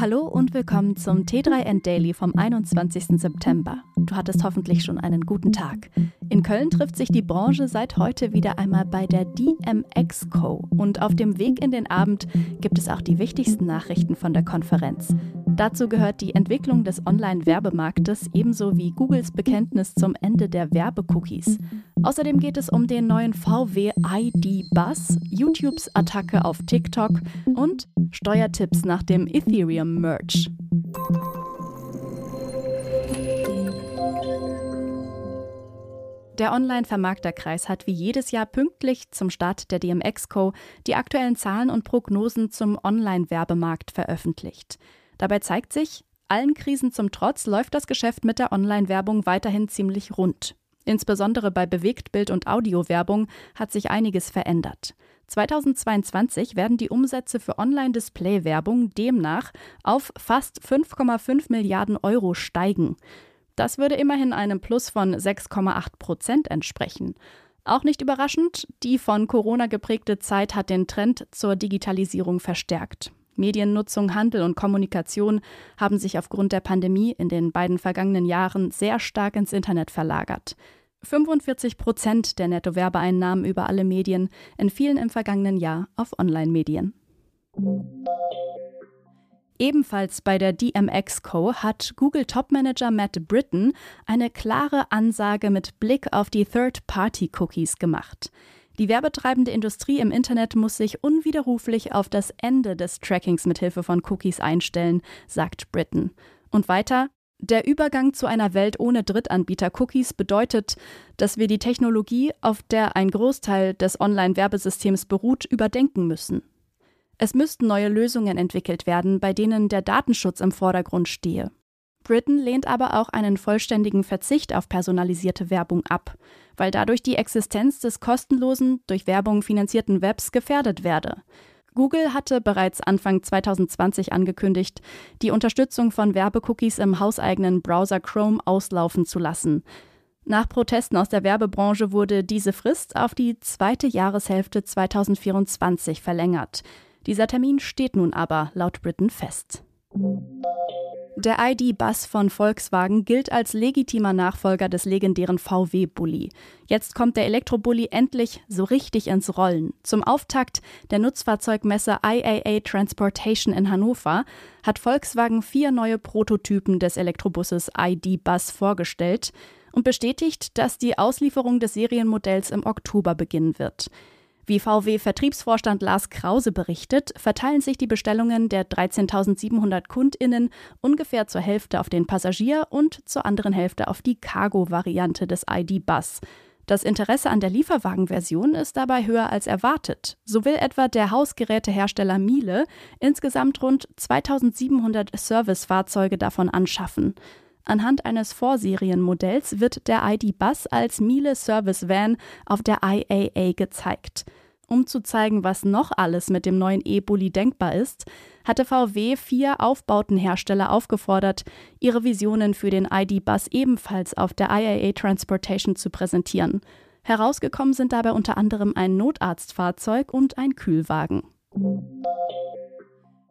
Hallo und willkommen zum T3N Daily vom 21. September. Du hattest hoffentlich schon einen guten Tag. In Köln trifft sich die Branche seit heute wieder einmal bei der DMX Co. Und auf dem Weg in den Abend gibt es auch die wichtigsten Nachrichten von der Konferenz. Dazu gehört die Entwicklung des Online-Werbemarktes ebenso wie Googles Bekenntnis zum Ende der Werbecookies. Außerdem geht es um den neuen VW ID Bus, YouTubes Attacke auf TikTok und Steuertipps nach dem Ethereum Merch. Der Online-Vermarkterkreis hat wie jedes Jahr pünktlich zum Start der DMX-Co die aktuellen Zahlen und Prognosen zum Online-Werbemarkt veröffentlicht. Dabei zeigt sich, allen Krisen zum Trotz läuft das Geschäft mit der Online-Werbung weiterhin ziemlich rund. Insbesondere bei Bewegtbild- und Audiowerbung hat sich einiges verändert. 2022 werden die Umsätze für Online-Display-Werbung demnach auf fast 5,5 Milliarden Euro steigen. Das würde immerhin einem Plus von 6,8 Prozent entsprechen. Auch nicht überraschend, die von Corona geprägte Zeit hat den Trend zur Digitalisierung verstärkt. Mediennutzung, Handel und Kommunikation haben sich aufgrund der Pandemie in den beiden vergangenen Jahren sehr stark ins Internet verlagert. 45 Prozent der Nettowerbeeinnahmen über alle Medien entfielen im vergangenen Jahr auf Online-Medien. Ebenfalls bei der DMX Co. hat Google Topmanager Matt Britton eine klare Ansage mit Blick auf die Third-Party-Cookies gemacht. Die werbetreibende Industrie im Internet muss sich unwiderruflich auf das Ende des Trackings mithilfe von Cookies einstellen, sagt Britton. Und weiter, der Übergang zu einer Welt ohne Drittanbieter-Cookies bedeutet, dass wir die Technologie, auf der ein Großteil des Online-Werbesystems beruht, überdenken müssen. Es müssten neue Lösungen entwickelt werden, bei denen der Datenschutz im Vordergrund stehe. Britain lehnt aber auch einen vollständigen Verzicht auf personalisierte Werbung ab, weil dadurch die Existenz des kostenlosen, durch Werbung finanzierten Webs gefährdet werde. Google hatte bereits Anfang 2020 angekündigt, die Unterstützung von Werbecookies im hauseigenen Browser Chrome auslaufen zu lassen. Nach Protesten aus der Werbebranche wurde diese Frist auf die zweite Jahreshälfte 2024 verlängert. Dieser Termin steht nun aber laut Britain fest. Der ID-Bus von Volkswagen gilt als legitimer Nachfolger des legendären VW-Bully. Jetzt kommt der Elektrobully endlich so richtig ins Rollen. Zum Auftakt der Nutzfahrzeugmesse IAA Transportation in Hannover hat Volkswagen vier neue Prototypen des Elektrobusses ID-Bus vorgestellt und bestätigt, dass die Auslieferung des Serienmodells im Oktober beginnen wird. Wie VW-Vertriebsvorstand Lars Krause berichtet, verteilen sich die Bestellungen der 13.700 KundInnen ungefähr zur Hälfte auf den Passagier und zur anderen Hälfte auf die Cargo-Variante des ID-Bus. Das Interesse an der Lieferwagenversion ist dabei höher als erwartet. So will etwa der Hausgerätehersteller Miele insgesamt rund 2700 Servicefahrzeuge davon anschaffen. Anhand eines Vorserienmodells wird der ID-Bus als Miele Service Van auf der IAA gezeigt. Um zu zeigen, was noch alles mit dem neuen E-Bully denkbar ist, hatte VW vier Aufbautenhersteller aufgefordert, ihre Visionen für den ID-Bus ebenfalls auf der IAA Transportation zu präsentieren. Herausgekommen sind dabei unter anderem ein Notarztfahrzeug und ein Kühlwagen.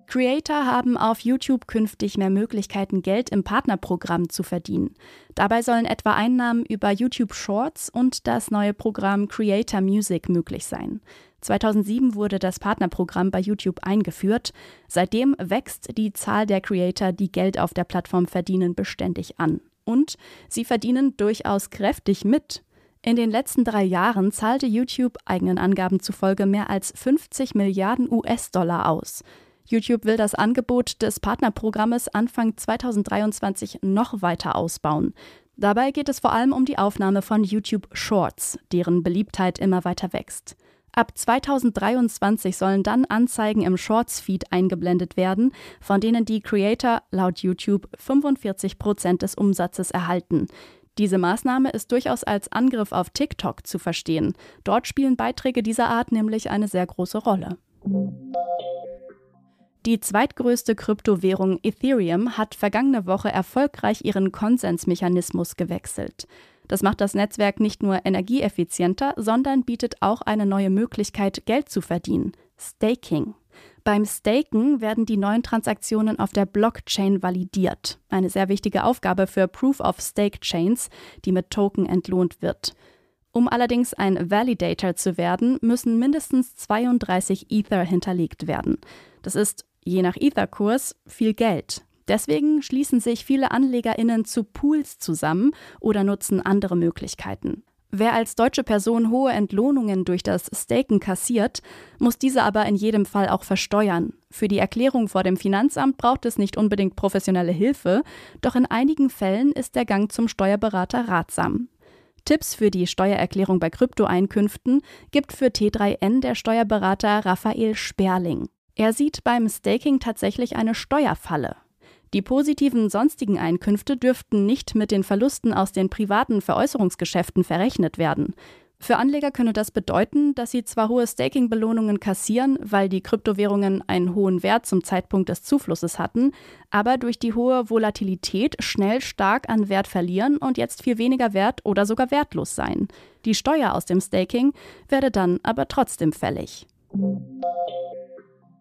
Creator haben auf YouTube künftig mehr Möglichkeiten, Geld im Partnerprogramm zu verdienen. Dabei sollen etwa Einnahmen über YouTube Shorts und das neue Programm Creator Music möglich sein. 2007 wurde das Partnerprogramm bei YouTube eingeführt. Seitdem wächst die Zahl der Creator, die Geld auf der Plattform verdienen, beständig an. Und sie verdienen durchaus kräftig mit. In den letzten drei Jahren zahlte YouTube eigenen Angaben zufolge mehr als 50 Milliarden US-Dollar aus. YouTube will das Angebot des Partnerprogrammes Anfang 2023 noch weiter ausbauen. Dabei geht es vor allem um die Aufnahme von YouTube Shorts, deren Beliebtheit immer weiter wächst. Ab 2023 sollen dann Anzeigen im Shorts-Feed eingeblendet werden, von denen die Creator laut YouTube 45 Prozent des Umsatzes erhalten. Diese Maßnahme ist durchaus als Angriff auf TikTok zu verstehen. Dort spielen Beiträge dieser Art nämlich eine sehr große Rolle. Die zweitgrößte Kryptowährung Ethereum hat vergangene Woche erfolgreich ihren Konsensmechanismus gewechselt. Das macht das Netzwerk nicht nur energieeffizienter, sondern bietet auch eine neue Möglichkeit, Geld zu verdienen. Staking. Beim Staken werden die neuen Transaktionen auf der Blockchain validiert. Eine sehr wichtige Aufgabe für Proof of Stake Chains, die mit Token entlohnt wird. Um allerdings ein Validator zu werden, müssen mindestens 32 Ether hinterlegt werden. Das ist, je nach Ether-Kurs, viel Geld. Deswegen schließen sich viele AnlegerInnen zu Pools zusammen oder nutzen andere Möglichkeiten. Wer als deutsche Person hohe Entlohnungen durch das Staken kassiert, muss diese aber in jedem Fall auch versteuern. Für die Erklärung vor dem Finanzamt braucht es nicht unbedingt professionelle Hilfe, doch in einigen Fällen ist der Gang zum Steuerberater ratsam. Tipps für die Steuererklärung bei Kryptoeinkünften gibt für T3N der Steuerberater Raphael Sperling. Er sieht beim Staking tatsächlich eine Steuerfalle. Die positiven sonstigen Einkünfte dürften nicht mit den Verlusten aus den privaten Veräußerungsgeschäften verrechnet werden. Für Anleger könne das bedeuten, dass sie zwar hohe Staking-Belohnungen kassieren, weil die Kryptowährungen einen hohen Wert zum Zeitpunkt des Zuflusses hatten, aber durch die hohe Volatilität schnell stark an Wert verlieren und jetzt viel weniger wert oder sogar wertlos sein. Die Steuer aus dem Staking werde dann aber trotzdem fällig.